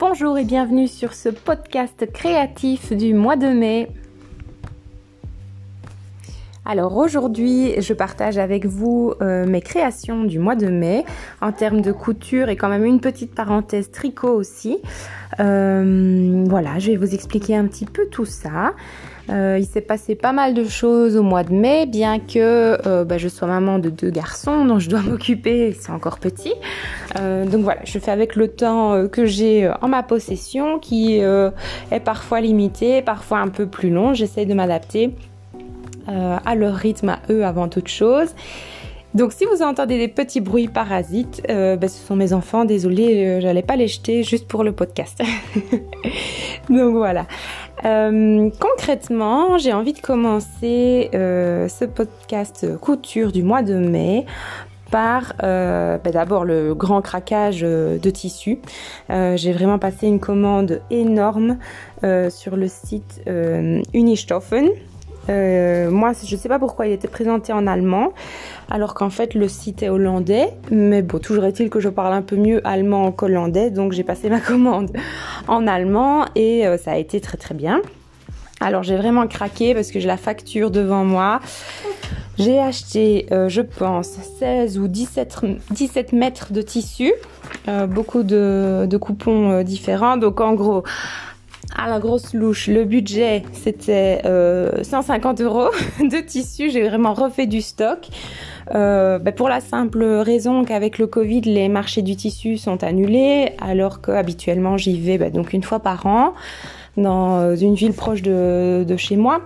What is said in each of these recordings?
Bonjour et bienvenue sur ce podcast créatif du mois de mai. Alors aujourd'hui, je partage avec vous euh, mes créations du mois de mai en termes de couture et quand même une petite parenthèse tricot aussi. Euh, voilà, je vais vous expliquer un petit peu tout ça. Euh, il s'est passé pas mal de choses au mois de mai, bien que bah, je sois maman de deux garçons dont je dois m'occuper, c'est encore petit. donc voilà, je fais avec le temps que j'ai en ma possession, qui est parfois limité, parfois un peu plus long. J'essaie de m'adapter euh, à leur rythme à eux avant toute chose. Donc si vous entendez des petits bruits parasites, euh, ben, ce sont mes enfants, désolé, euh, j'allais pas les jeter juste pour le podcast. Donc voilà. Concrètement, j'ai envie de commencer ce podcast couture du mois de mai par ben, d'abord le grand craquage de tissu. j'ai vraiment passé une commande énorme sur le site Unistoffen. Euh, moi, je ne sais pas pourquoi il était présenté en allemand, alors qu'en fait le site est hollandais. Mais bon, toujours est-il que je parle un peu mieux allemand qu'hollandais, donc j'ai passé ma commande en allemand et euh, ça a été très très bien. Alors j'ai vraiment craqué parce que j'ai la facture devant moi. J'ai acheté, euh, je pense, 16 ou 17, 17 mètres de tissu, beaucoup de coupons différents. Donc en gros, à la grosse louche. Le budget, c'était 150 euh, euros de tissu. J'ai vraiment refait du stock. Euh, bah, pour la simple raison qu'avec le Covid, les marchés du tissu sont annulés, alors qu'habituellement j'y vais bah, donc une fois par an dans une ville proche de, chez moi.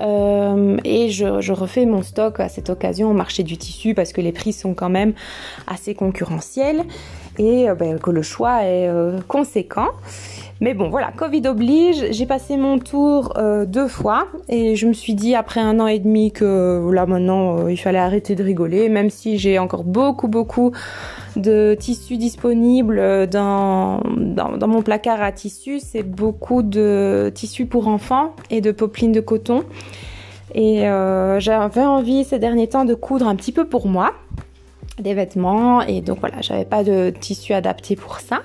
Euh, et je, refais mon stock à cette occasion au marché du tissu parce que les prix sont quand même assez concurrentiels et bah, que le choix est conséquent. Mais bon, voilà, Covid oblige. J'ai passé mon tour euh, deux fois et je me suis dit après un an et demi que là maintenant euh, il fallait arrêter de rigoler, même si j'ai encore beaucoup beaucoup de tissus disponibles euh, dans, dans, mon placard à tissus. C'est beaucoup de tissus pour enfants et de poplines de coton. Et j'avais envie ces derniers temps de coudre un petit peu pour moi des vêtements et donc voilà, j'avais pas de tissu adapté pour ça.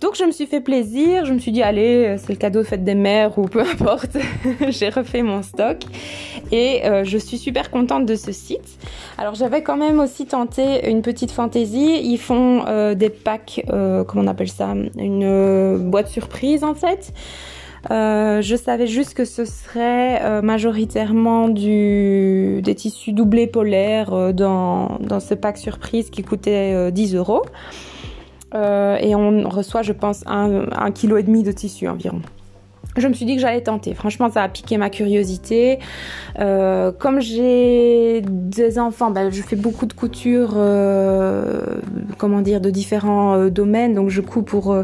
Donc je me suis fait plaisir, je me suis dit allez, c'est le cadeau de fête des mères ou peu importe. J'ai refait mon stock et euh, je suis super contente de ce site. Alors j'avais quand même aussi tenté une petite fantaisie. Ils font euh, des packs, euh, comment on appelle ça, une boîte surprise en fait. je savais juste que ce serait majoritairement du, des tissus doublés polaires dans, dans ce pack surprise qui coûtait 10 euros. Euh, et on reçoit, je pense, un, un kilo et demi de tissu environ je me suis dit que j'allais tenter. Franchement, ça a piqué ma curiosité. Euh, comme j'ai des enfants, ben, je fais beaucoup de couture, euh, comment dire, de différents domaines. Donc, je couds pour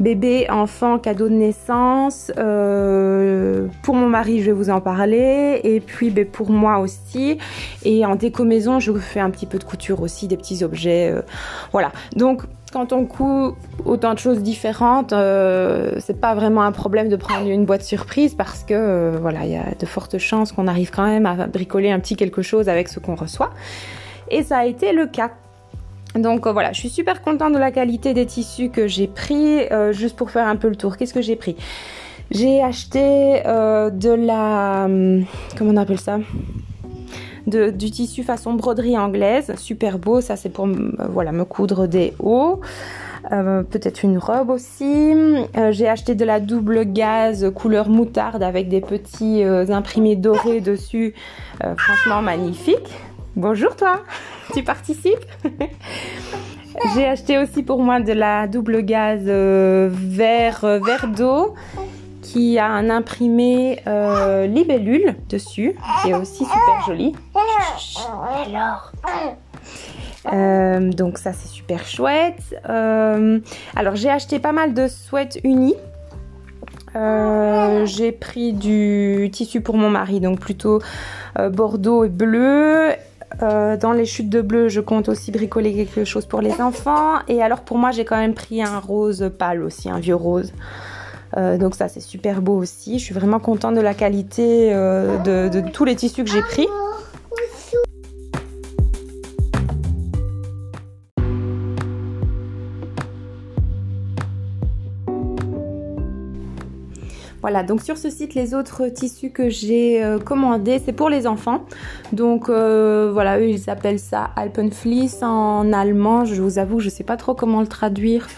bébé, enfant, cadeau de naissance. Pour mon mari, je vais vous en parler. Et puis, ben, pour moi aussi. Et en déco maison, je fais un petit peu de couture aussi, des petits objets. voilà. Donc, quand on coud autant de choses différentes, euh, c'est pas vraiment un problème de prendre une boîte surprise parce que euh, voilà, il y a de fortes chances qu'on arrive quand même à bricoler un petit quelque chose avec ce qu'on reçoit. Et ça a été le cas. Donc euh, voilà, je suis super contente de la qualité des tissus que j'ai pris. juste pour faire un peu le tour, qu'est-ce que j'ai pris? J'ai acheté de la, hum, comment on appelle ça? Du tissu façon broderie anglaise, super beau. Ça, c'est pour euh, voilà me coudre des hauts. Euh, peut-être une robe aussi. Euh, j'ai acheté de la double gaz couleur moutarde avec des petits imprimés dorés dessus. franchement magnifique. Bonjour toi, tu participes? J'ai acheté aussi pour moi de la double gaz vert, vert d'eau qui a un imprimé euh, libellule dessus, qui est aussi super joli. Alors. Euh, donc ça c'est super chouette. Euh, alors j'ai acheté pas mal de sweats unis. j'ai pris du tissu pour mon mari, donc plutôt bordeaux et bleu. dans les chutes de bleu, je compte aussi bricoler quelque chose pour les enfants. Et alors pour moi, j'ai quand même pris un rose pâle aussi, un vieux rose. Euh, donc ça c'est super beau aussi. Je suis vraiment contente de la qualité euh, de, tous les tissus que j'ai pris. Voilà, donc sur ce site, les autres tissus que j'ai euh, commandés, c'est pour les enfants. Donc voilà, eux, ils appellent ça Alpenfleece en allemand. Je vous avoue, je ne sais pas trop comment le traduire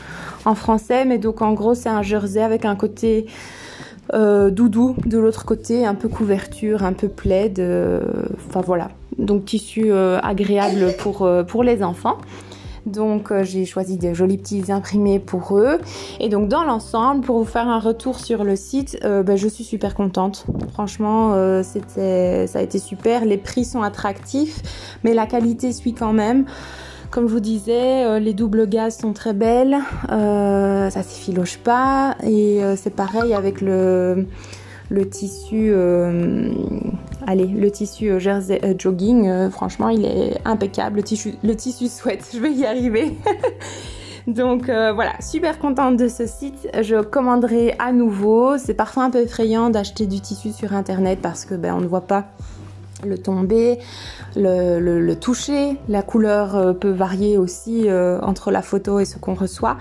en français, mais donc en gros, c'est un jersey avec un côté euh, doudou de l'autre côté, un peu couverture, un peu plaid. Enfin voilà, donc tissu agréable pour, pour les enfants. Donc euh, j'ai choisi des jolis petits imprimés pour eux. Et donc dans l'ensemble, pour vous faire un retour sur le site, euh, ben, je suis super contente. Franchement, euh, c'était, ça a été super. Les prix sont attractifs, mais la qualité suit quand même. Comme je vous disais, les doubles gaz sont très belles, ça s'effiloche pas et c'est pareil avec le tissu, euh, allez, le tissu euh, jersey euh, jogging, franchement, il est impeccable. Le tissu, le je vais y arriver. Donc voilà, super contente de ce site. Je commanderai à nouveau. C'est parfois un peu effrayant d'acheter du tissu sur internet parce que ben on ne voit pas le tomber, le, toucher. La couleur peut varier aussi entre la photo et ce qu'on reçoit.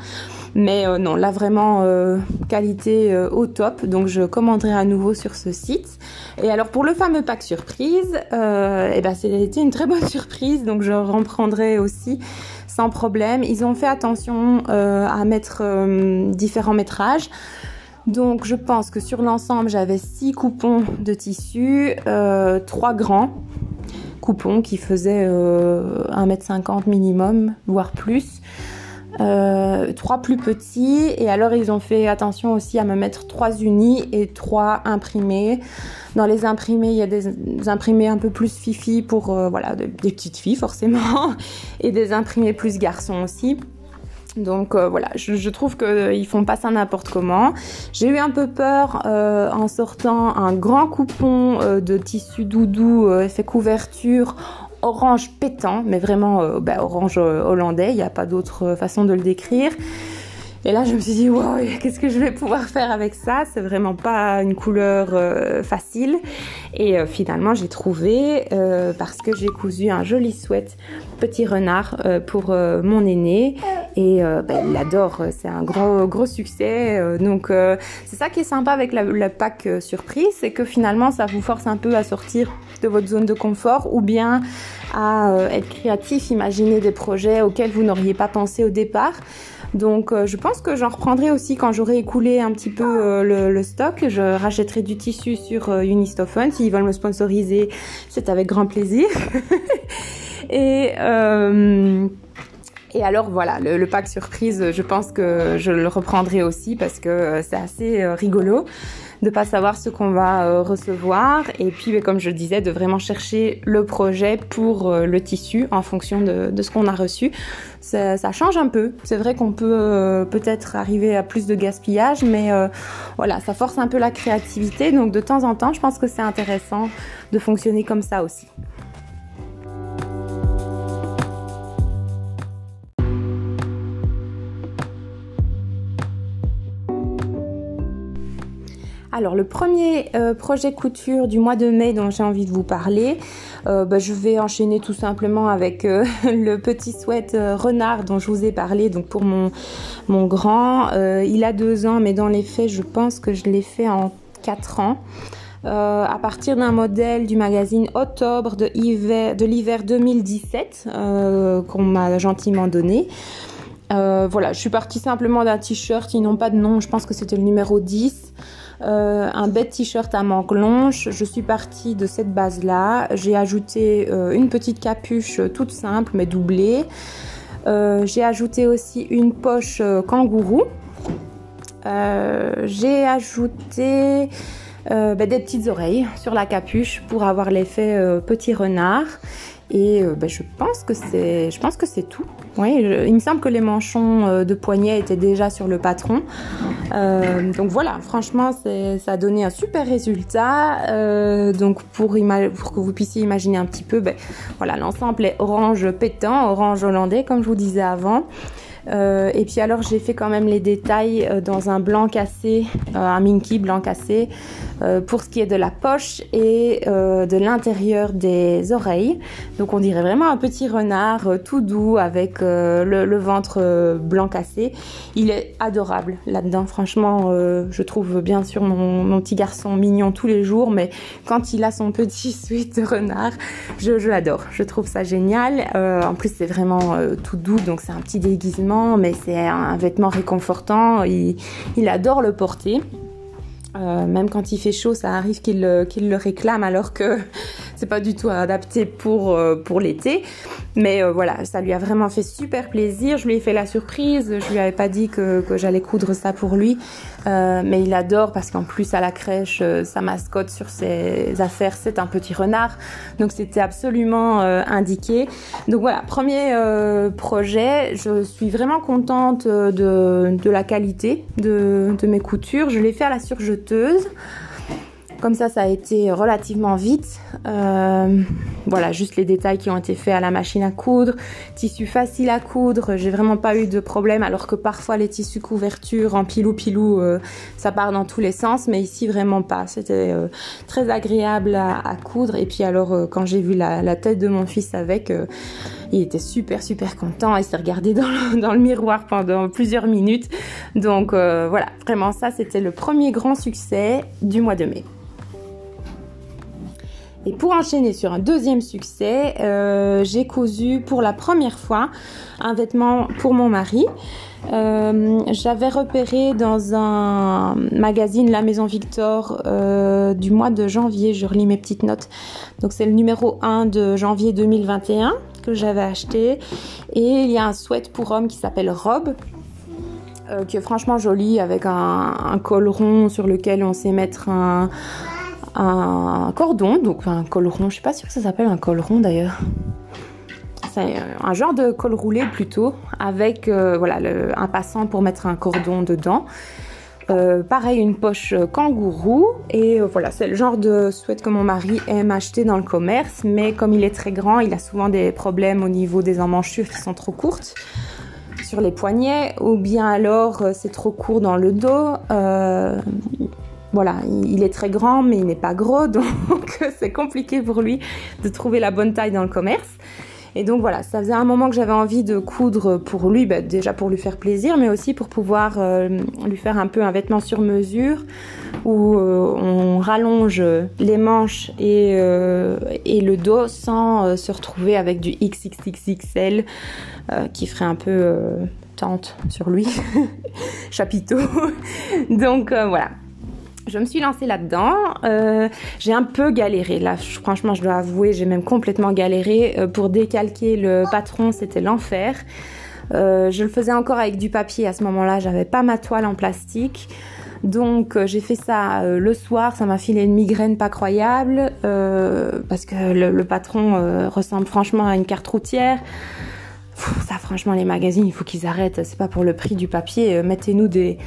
Mais euh, non, là vraiment euh, qualité euh, au top. Donc je commanderai à nouveau sur ce site. Et alors pour le fameux pack surprise, eh ben c'était une très bonne surprise. Donc je reprendrai aussi sans problème. Ils ont fait attention à mettre différents métrages. Donc je pense que sur l'ensemble, j'avais 6 coupons de tissu, euh, 3 grands coupons qui faisaient 1m50 minimum, voire plus. Euh, trois plus petits et alors ils ont fait attention aussi à me mettre trois unis et trois imprimés. Dans les imprimés, il y a des, imprimés un peu plus fifi pour euh, voilà des, petites filles forcément et des imprimés plus garçons aussi. Donc euh, voilà, je, trouve qu'ils font pas ça n'importe comment. J'ai eu un peu peur en sortant un grand coupon de tissu doudou effet couverture orange pétant, mais vraiment euh, bah, orange euh, hollandais, il n'y a pas d'autre euh, façon de le décrire. Et là, je me suis dit, qu'est-ce que je vais pouvoir faire avec ça? C'est vraiment pas une couleur facile. Et finalement, j'ai trouvé, parce que j'ai cousu un joli sweat petit renard pour mon aîné. Et bah, il adore, c'est un gros, gros succès. donc, c'est ça qui est sympa avec la, la pack surprise, c'est que finalement, ça vous force un peu à sortir de votre zone de confort ou bien à euh, être créatif, imaginer des projets auxquels vous n'auriez pas pensé au départ. Donc euh, je pense que j'en reprendrai aussi quand j'aurai écoulé un petit peu euh, le, stock. Je rachèterai du tissu sur Unistophone. S'ils veulent me sponsoriser, c'est avec grand plaisir. et... Et alors voilà, le, pack surprise, je pense que je le reprendrai aussi parce que c'est assez rigolo de pas savoir ce qu'on va euh, recevoir et puis comme je disais de vraiment chercher le projet pour euh, le tissu en fonction de, ce qu'on a reçu. Ça, change un peu. C'est vrai qu'on peut euh, peut-être arriver à plus de gaspillage, mais voilà, ça force un peu la créativité. Donc de temps en temps, je pense que c'est intéressant de fonctionner comme ça aussi. Alors le premier euh, projet couture du mois de mai dont j'ai envie de vous parler, euh, bah, je vais enchaîner tout simplement avec euh, le petit sweat renard dont je vous ai parlé, donc pour mon, grand. il a deux ans, mais dans les faits, je pense que je l'ai fait en quatre ans. à partir d'un modèle du magazine Octobre de, de l'hiver 2017 qu'on m'a gentiment donné. voilà, je suis partie simplement d'un t-shirt, ils n'ont pas de nom, je pense que c'était le numéro 10. Euh, un bête t-shirt à manque longe. Je suis partie de cette base-là. J'ai ajouté euh, une petite capuche toute simple mais doublée. Euh, j'ai ajouté aussi une poche kangourou. j'ai ajouté ben, des petites oreilles sur la capuche pour avoir l'effet petit renard. Et ben, je pense que c'est, je pense que c'est tout. Oui, il me semble que les manchons euh, de poignet étaient déjà sur le patron. Euh, donc voilà, franchement, ça a donné un super résultat. Euh, donc pour, pour, que vous puissiez imaginer un petit peu, ben, voilà, l'ensemble est orange pétant, orange hollandais, comme je vous disais avant. Euh, et puis alors j'ai fait quand même les détails euh, dans un blanc cassé, euh, un minky blanc cassé, pour ce qui est de la poche et de l'intérieur des oreilles. Donc on dirait vraiment un petit renard tout doux avec le, ventre blanc cassé. Il est adorable là-dedans, franchement je trouve bien sûr mon, petit garçon mignon tous les jours, mais quand il a son petit suite de renard, je, je l'adore. Je trouve ça génial. en plus c'est vraiment tout doux, donc c'est un petit déguisement mais c'est un vêtement réconfortant. Il, adore le porter. Euh, même quand il fait chaud, ça arrive qu'il le réclame alors que c'est pas du tout adapté pour, euh, pour l'été. Mais euh, voilà, ça lui a vraiment fait super plaisir. Je lui ai fait la surprise. Je lui avais pas dit que, que j'allais coudre ça pour lui. Euh, mais il adore parce qu'en plus à la crèche, sa mascotte sur ses affaires, c'est un petit renard. Donc c'était absolument indiqué. Donc voilà, premier projet. Je suis vraiment contente de, de la qualité de, de mes coutures. Je l'ai fait à la surjeteuse. Comme ça, ça a été relativement vite. Euh, voilà, juste les détails qui ont été faits à la machine à coudre. Tissu facile à coudre, j'ai vraiment pas eu de problème. Alors que parfois les tissus couverture en pilou pilou, euh, ça part dans tous les sens, mais ici vraiment pas. C'était euh, très agréable à, coudre. Et puis alors, quand j'ai vu la, tête de mon fils avec, il était super super content. Il s'est regardé dans le, miroir pendant plusieurs minutes. Donc voilà, vraiment ça, c'était le premier grand succès du mois de mai. Et pour enchaîner sur un deuxième succès, euh, j'ai cousu pour la première fois un vêtement pour mon mari. Euh, j'avais repéré dans un magazine La Maison Victor euh, du mois de janvier, je relis mes petites notes. Donc c'est le numéro 1 de janvier 2021 que j'avais acheté. Et il y a un sweat pour homme qui s'appelle Robe. qui est franchement joli avec un, un, col rond sur lequel on sait mettre un, un cordon, donc un col rond, je sais pas si ça s'appelle un col rond d'ailleurs. C'est un genre de col roulé plutôt, avec euh, voilà un passant pour mettre un cordon dedans. Euh, pareil, une poche kangourou. Et euh, voilà, c'est le genre de sweat que mon mari aime acheter dans le commerce. Mais comme il est très grand, il a souvent des problèmes au niveau des emmanchures qui sont trop courtes sur les poignets. Ou bien alors, c'est trop court dans le dos voilà, il est très grand, mais il n'est pas gros, donc c'est compliqué pour lui de trouver la bonne taille dans le commerce. Et donc voilà, ça faisait un moment que j'avais envie de coudre pour lui, bah, déjà pour lui faire plaisir, mais aussi pour pouvoir euh, lui faire un peu un vêtement sur mesure où euh, on rallonge les manches et, euh, et le dos sans se retrouver avec du XXXXL qui ferait un peu tente sur lui, chapiteau. donc voilà, je me suis lancée là-dedans. Euh, j'ai un peu galéré. Là, franchement, je dois avouer, j'ai même complètement galéré. Euh, pour décalquer le patron, c'était l'enfer. Euh, je le faisais encore avec du papier à ce moment-là. J'avais pas ma toile en plastique. Donc j'ai fait ça le soir, ça m'a filé une migraine pas croyable parce que le patron ressemble franchement à une carte routière ça, franchement, les magazines, il faut qu'ils arrêtent. C'est pas pour le prix du papier. Euh, mettez-nous des,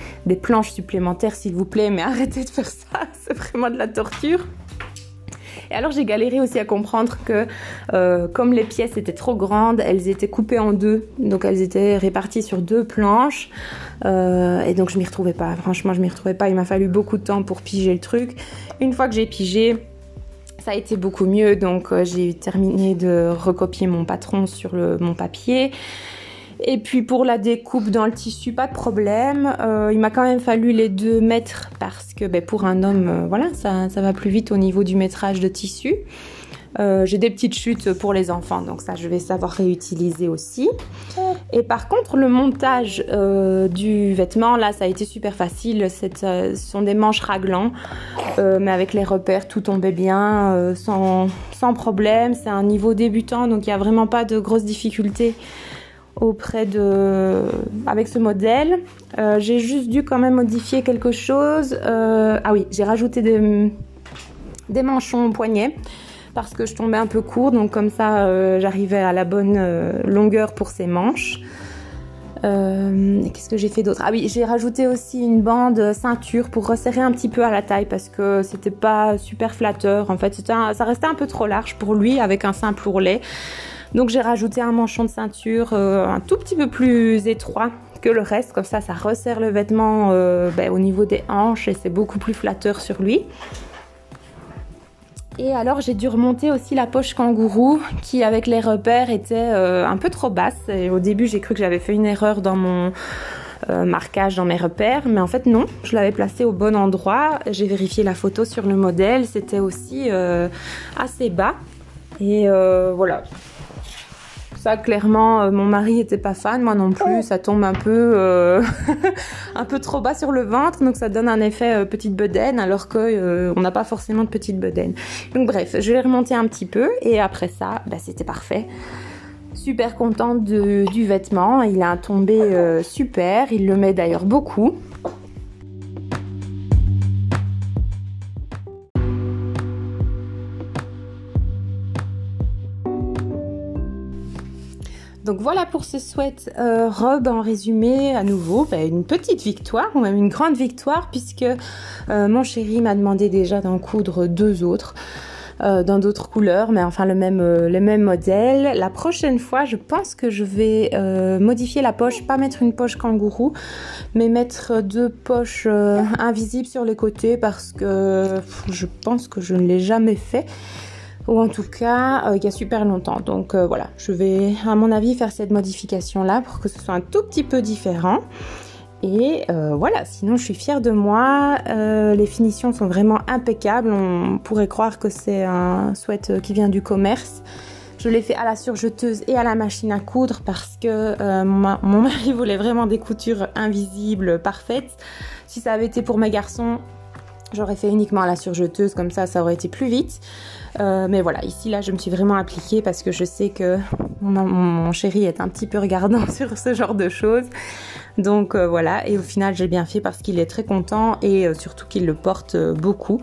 planches supplémentaires, s'il vous plaît, mais arrêtez de faire ça. C'est vraiment de la torture. Et alors j'ai galéré aussi à comprendre que euh, comme les pièces étaient trop grandes, elles étaient coupées en deux, donc elles étaient réparties sur deux planches. Euh, et donc je m'y retrouvais pas. Franchement, je m'y retrouvais pas. Il m'a fallu beaucoup de temps pour piger le truc. Une fois que j'ai pigé, ça a été beaucoup mieux, donc euh, j'ai terminé de recopier mon patron sur mon papier. Et puis pour la découpe dans le tissu, pas de problème. Euh, il m'a quand même fallu les deux mètres parce que ben, pour un homme, euh, voilà, ça, va plus vite au niveau du métrage de tissu. Euh, j'ai des petites chutes pour les enfants, donc ça je vais savoir réutiliser aussi. Et par contre, le montage euh, du vêtement, là, ça a été super facile. Euh, ce sont des manches raglants, mais avec les repères, tout tombait bien, sans, sans, problème. C'est un niveau débutant, donc il n'y a vraiment pas de grosses difficultés auprès de avec ce modèle j'ai juste dû quand même modifier quelque chose ah oui j'ai rajouté des, des manchons poignets parce que je tombais un peu court, donc comme ça euh, j'arrivais à la bonne euh, longueur pour ces manches. Euh, Qu'est-ce que j'ai fait d'autre? Ah oui, j'ai rajouté aussi une bande ceinture pour resserrer un petit peu à la taille parce que c'était pas super flatteur. En fait, ça restait un peu trop large pour lui avec un simple ourlet. Donc j'ai rajouté un manchon de ceinture un tout petit peu plus étroit que le reste, comme ça ça resserre le vêtement ben, au niveau des hanches et c'est beaucoup plus flatteur sur lui. Et alors j'ai dû remonter aussi la poche kangourou qui avec les repères était euh, un peu trop basse. Et au début j'ai cru que j'avais fait une erreur dans mon euh, marquage dans mes repères, mais en fait non, je l'avais placé au bon endroit. J'ai vérifié la photo sur le modèle, c'était aussi euh, assez bas. Et voilà, ça, clairement, euh, mon mari était pas fan, moi non plus. Ça tombe un peu, euh, un peu trop bas sur le ventre, donc ça donne un effet euh, petite bedaine, alors que on n'a pas forcément de petite bedaine. Donc bref, je l'ai remonté un petit peu, et après ça, bah, c'était parfait super contente du vêtement. Il a un tombé super. Il le met d'ailleurs beaucoup. Donc voilà pour ce sweat euh, robe en résumé à nouveau, ben, une petite victoire ou même une grande victoire puisque euh, mon chéri m'a demandé déjà d'en coudre deux autres. Euh, dans d'autres couleurs, mais enfin le même, le même modèle. La prochaine fois, je pense que je vais modifier la poche, pas mettre une poche kangourou, mais mettre deux poches invisibles sur les côtés parce que je pense que je ne l'ai jamais fait ou en tout cas euh, il y a super longtemps. Donc euh, voilà, je vais à mon avis faire cette modification là pour que ce soit un tout petit peu différent. Et euh, voilà, sinon je suis fière de moi. les finitions sont vraiment impeccables. On pourrait croire que c'est un sweat qui vient du commerce. Je l'ai fait à la surjeteuse et à la machine à coudre parce que mon, mon mari voulait vraiment des coutures invisibles, parfaites. Si ça avait été pour mes garçons, j'aurais fait uniquement à la surjeteuse, comme ça ça aurait été plus vite. Euh, mais voilà, ici là, je me suis vraiment appliquée parce que je sais que mon, chéri est un petit peu regardant sur ce genre de choses. Donc euh, voilà, et au final, j'ai bien fait parce qu'il est très content et euh, surtout qu'il le porte beaucoup.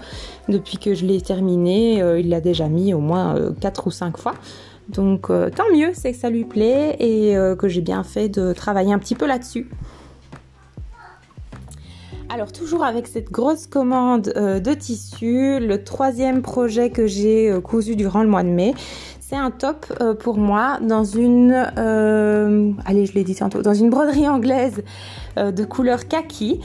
Depuis que je l'ai terminé, il l'a déjà mis au moins 4 ou 5 fois. Donc tant mieux, c'est que ça lui plaît et que j'ai bien fait de travailler un petit peu là-dessus. Alors toujours avec cette grosse commande euh, de tissu, le troisième projet que j'ai euh, cousu durant le mois de mai, c'est un top euh, pour moi dans une, allez je l'ai dit tantôt, dans une broderie anglaise de couleur kaki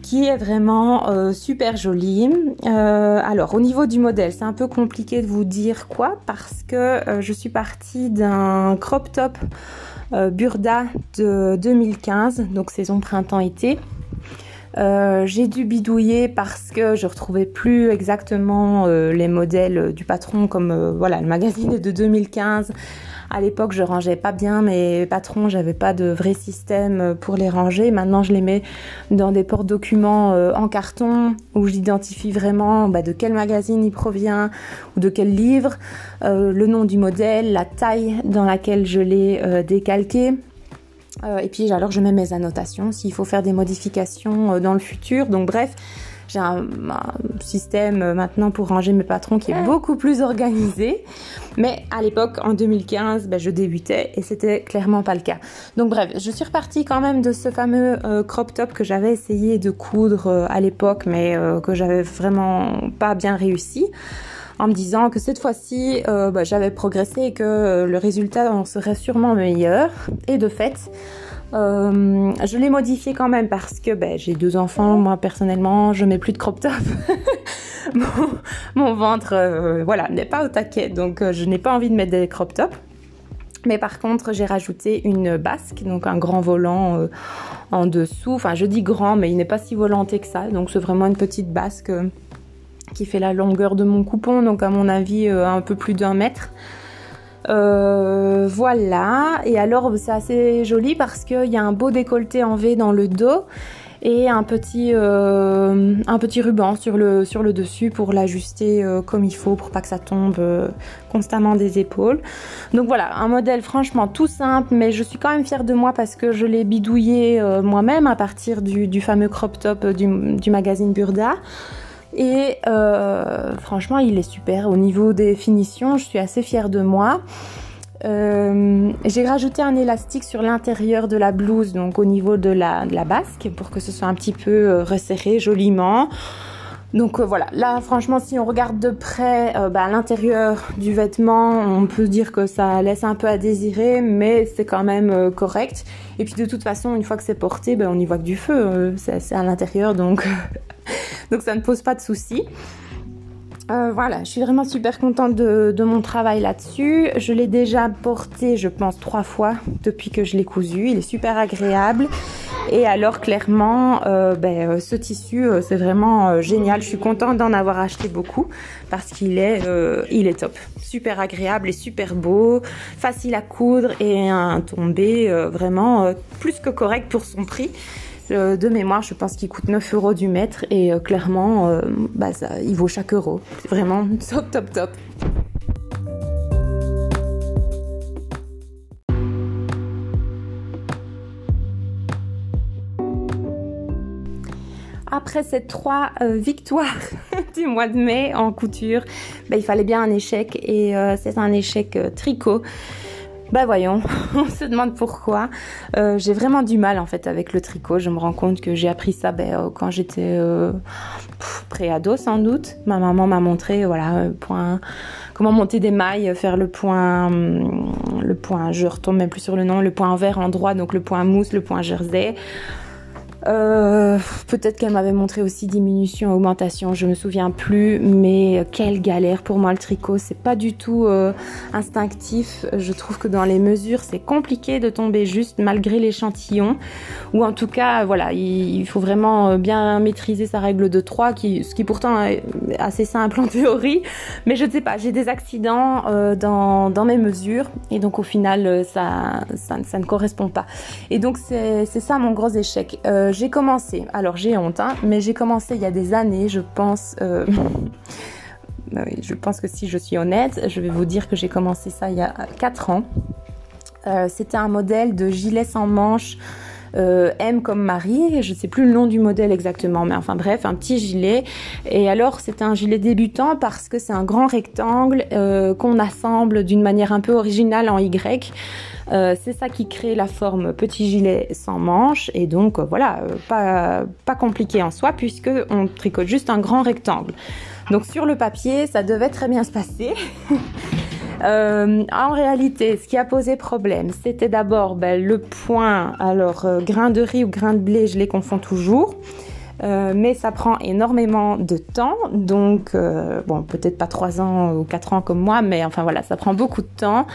qui est vraiment super jolie. alors au niveau du modèle, c'est un peu compliqué de vous dire quoi parce que je suis partie d'un crop top Burda de 2015, donc saison printemps-été. Euh, j'ai dû bidouiller parce que je retrouvais plus exactement euh, les modèles du patron comme euh, voilà le magazine de 2015. À l'époque, je rangeais pas bien mes patrons, j'avais pas de vrai système pour les ranger. Maintenant, je les mets dans des porte-documents en carton où j'identifie vraiment bah, de quel magazine il provient ou de quel livre, le nom du modèle, la taille dans laquelle je l'ai décalqué euh, et puis alors je mets mes annotations s'il faut faire des modifications euh, dans le futur. Donc bref, j'ai un, système euh, maintenant pour ranger mes patrons qui est beaucoup plus organisé. Mais à l'époque, en 2015, ben, je débutais et c'était clairement pas le cas. Donc bref, je suis repartie quand même de ce fameux crop top que j'avais essayé de coudre à l'époque, mais que j'avais vraiment pas bien réussi en me disant que cette fois-ci euh, bah, j'avais progressé et que euh, le résultat en serait sûrement meilleur. Et de fait, euh, je l'ai modifié quand même parce que ben, j'ai deux enfants, moi personnellement je mets plus de crop top. mon, ventre voilà, n'est pas au taquet, donc je n'ai pas envie de mettre des crop top. Mais par contre, j'ai rajouté une basque, donc un grand volant en dessous. Enfin, je dis grand, mais il n'est pas si volanté que ça. Donc, c'est vraiment une petite basque qui fait la longueur de mon coupon, donc à mon avis euh, un peu plus d'un mètre. Euh, voilà, et alors c'est assez joli parce qu'il y a un beau décolleté en V dans le dos et un petit, euh, ruban sur le, sur le dessus pour l'ajuster comme il faut pour pas que ça tombe constamment des épaules. Donc voilà, un modèle franchement tout simple, mais je suis quand même fière de moi parce que je l'ai bidouillé moi-même à partir du, fameux crop top du magazine Burda. Et euh, franchement, il est super. Au niveau des finitions, je suis assez fière de moi. Euh, j'ai rajouté un élastique sur l'intérieur de la blouse, donc au niveau de la, basque, pour que ce soit un petit peu euh, resserré joliment. Donc voilà, là franchement si on regarde de près bah, l'intérieur du vêtement, on peut dire que ça laisse un peu à désirer, mais c'est quand même correct. Et puis de toute façon, une fois que c'est porté, bah, on y voit que du feu, c'est à l'intérieur, donc, donc ça ne pose pas de soucis. Euh, voilà, je suis vraiment super contente de, mon travail là-dessus. Je l'ai déjà porté, je pense, trois fois depuis que je l'ai cousu. Il est super agréable. Et alors, clairement, euh, ben, euh, ce tissu, c'est vraiment génial. Je suis contente d'en avoir acheté beaucoup parce qu'il est, est top. Super agréable et super beau, facile à coudre et un tombé vraiment plus que correct pour son prix. Euh, de mémoire, je pense qu'il coûte 9 euros du mètre et euh, clairement, euh, bah, il vaut chaque euro. C'est vraiment top, top, top. Après ces trois victoires du mois de mai en couture, bah, il fallait bien un échec et c'est un échec tricot. Bah voyons, on se demande pourquoi. Euh, j'ai vraiment du mal en fait avec le tricot. Je me rends compte que j'ai appris ça ben, euh, quand j'étais euh, pré-ado sans doute. Ma maman m'a montré voilà point comment monter des mailles, faire le point hum, le point. Je retombe même plus sur le nom, le point vert en droit donc le point mousse, le point jersey. Euh, peut-être qu'elle m'avait montré aussi diminution, augmentation, je me souviens plus, mais quelle galère pour moi le tricot, c'est pas du tout euh, instinctif. Je trouve que dans les mesures, c'est compliqué de tomber juste malgré l'échantillon, ou en tout cas, voilà, il, faut vraiment euh, bien maîtriser sa règle de 3, qui, ce qui pourtant est assez simple en théorie, mais je ne sais pas, j'ai des accidents dans, dans, mes mesures, et donc au final, ça, ça, ne correspond pas. Et donc c'est ça mon gros échec. J'ai commencé, alors j'ai honte, hein, mais j'ai commencé il y a des années, je pense. Euh, bah je pense que si je suis honnête, je vais vous dire que j'ai commencé ça il y a 4 ans. Euh, c'était un modèle de gilet sans manches. M comme Marie, je ne sais plus le nom du modèle exactement, mais enfin bref, un petit gilet. Et alors c'est un gilet débutant parce que c'est un grand rectangle qu'on assemble d'une manière un peu originale en Y. Euh, c'est ça qui crée la forme petit gilet sans manches et donc euh, voilà, euh, pas, pas compliqué en soi puisque on tricote juste un grand rectangle. Donc sur le papier, ça devait très bien se passer. en réalité, ce qui a posé problème, c'était d'abord ben, le point, alors grain de riz ou grain de blé, je les confonds toujours. mais ça prend énormément de temps, donc bon, peut-être pas 3 ans ou 4 ans comme moi, mais enfin voilà, ça prend beaucoup de temps.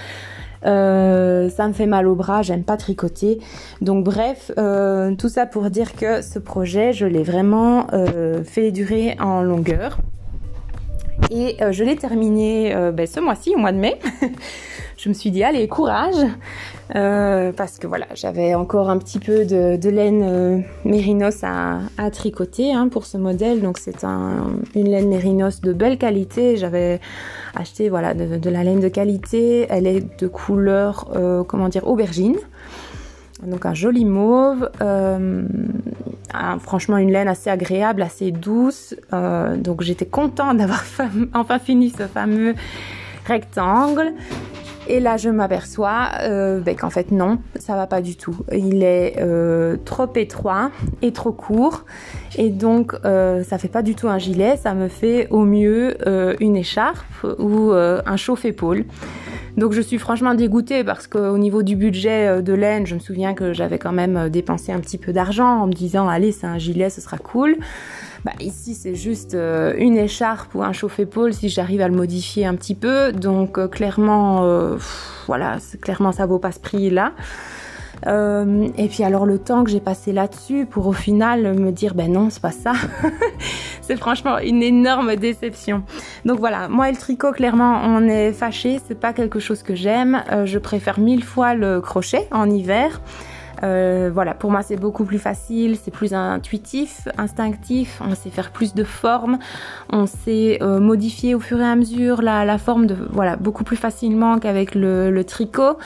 Euh, ça me fait mal au bras, j'aime pas tricoter. Donc bref, euh, tout ça pour dire que ce projet, je l'ai vraiment euh, fait durer en longueur. Et je l'ai terminé ben, ce mois-ci, au mois de mai. je me suis dit, allez, courage. parce que voilà, j'avais encore un petit peu de, laine mérinos à, tricoter hein, pour ce modèle. Donc c'est une laine mérinos de belle qualité. J'avais acheté voilà de, la laine de qualité. Elle est de couleur euh, comment dire aubergine. Donc un joli mauve, franchement une laine assez agréable, assez douce. Euh, donc j'étais contente d'avoir enfin fini ce fameux rectangle. Et là, je m'aperçois euh, ben, qu'en fait, non, ça va pas du tout. Il est euh, trop étroit et trop court. Et donc, euh, ça fait pas du tout un gilet. Ça me fait au mieux une écharpe ou un chauffe-épaule. Donc, je suis franchement dégoûtée parce qu'au niveau du budget de laine, je me souviens que j'avais quand même dépensé un petit peu d'argent en me disant, allez, c'est un gilet, ce sera cool. Bah, ici, c'est juste euh, une écharpe ou un chauffe-épaule si j'arrive à le modifier un petit peu. Donc, euh, clairement, euh, voilà, clairement, ça vaut pas ce prix-là. et puis alors le temps que j'ai passé là-dessus pour au final me dire ben non c'est pas ça c'est franchement une énorme déception donc voilà moi et le tricot clairement on est fâché c'est pas quelque chose que j'aime je préfère mille fois le crochet en hiver euh, voilà, pour moi c'est beaucoup plus facile, c'est plus intuitif, instinctif, on sait faire plus de formes, on sait euh, modifier au fur et à mesure la, forme de voilà beaucoup plus facilement qu'avec le, tricot.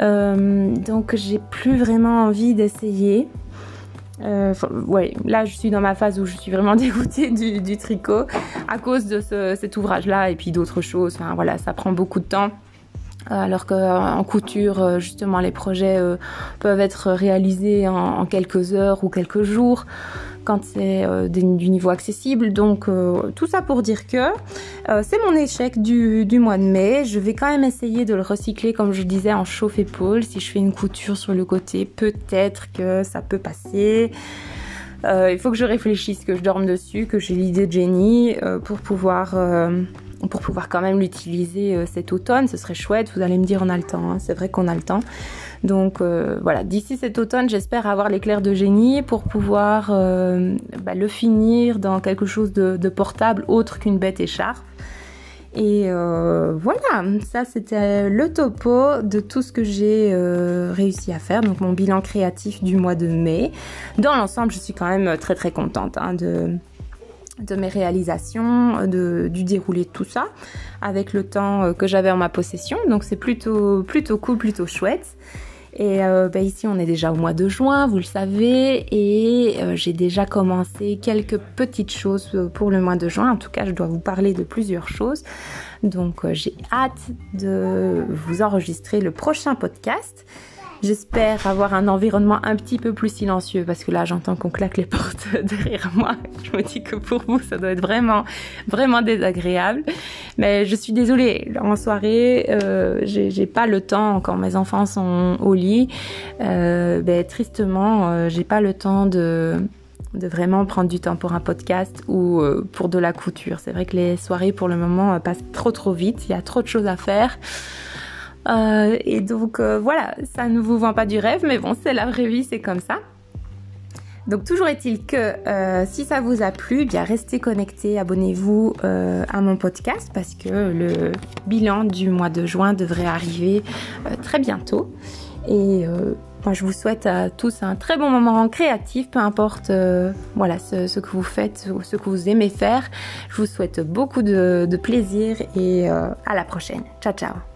Euh, donc j'ai plus vraiment envie d'essayer. ouais, là je suis dans ma phase où je suis vraiment dégoûtée du, tricot à cause de cet ouvrage-là et puis d'autres choses. Enfin voilà, ça prend beaucoup de temps. alors qu'en couture, justement, les projets peuvent être réalisés en, quelques heures ou quelques jours quand c'est du niveau accessible. Donc tout ça pour dire que c'est mon échec du, mois de mai. Je vais quand même essayer de le recycler, comme je disais, en chauffe-épaule. Si je fais une couture sur le côté, peut-être que ça peut passer. Euh, il faut que je réfléchisse, que je dorme dessus, que j'ai l'idée de génie euh, pour pouvoir euh, pour pouvoir quand même l'utiliser cet automne. Ce serait chouette. Vous allez me dire on a le temps. C'est vrai qu'on a le temps. Donc voilà, d'ici cet automne, j'espère avoir l'éclair de génie pour pouvoir bah, le finir dans quelque chose de portable autre qu'une bête écharpe. Et euh, voilà, ça c'était le topo de tout ce que j'ai euh, réussi à faire, donc mon bilan créatif du mois de mai. Dans l'ensemble, je suis quand même très très contente hein, de, de mes réalisations, de, du déroulé de tout ça, avec le temps euh, que j'avais en ma possession. Donc c'est plutôt, plutôt cool, plutôt chouette. Et euh, bah, ici, on est déjà au mois de juin, vous le savez, et euh, j'ai déjà commencé quelques petites choses pour le mois de juin. En tout cas, je dois vous parler de plusieurs choses. Donc, j'ai hâte de vous enregistrer le prochain podcast. J'espère avoir un environnement un petit peu plus silencieux parce que là j'entends qu'on claque les portes derrière moi. Je me dis que pour vous ça doit être vraiment vraiment désagréable. Mais je suis désolée. En soirée, euh, j'ai pas le temps quand mes enfants sont au lit. Euh, ben, tristement, euh, j'ai pas le temps de vraiment prendre du temps pour un podcast ou euh, pour de la couture. C'est vrai que les soirées pour le moment passent trop trop vite. Il y a trop de choses à faire. Euh, et donc euh, voilà, ça ne vous vend pas du rêve, mais bon, c'est la vraie vie, c'est comme ça. Donc toujours est-il que euh, si ça vous a plu, eh bien restez connectés, abonnez-vous à mon podcast parce que le bilan du mois de juin devrait arriver très bientôt. Et moi je vous souhaite à tous un très bon moment créatif, peu importe voilà ce, que vous faites ou ce que vous aimez faire. Je vous souhaite beaucoup de plaisir et à la prochaine. Ciao ciao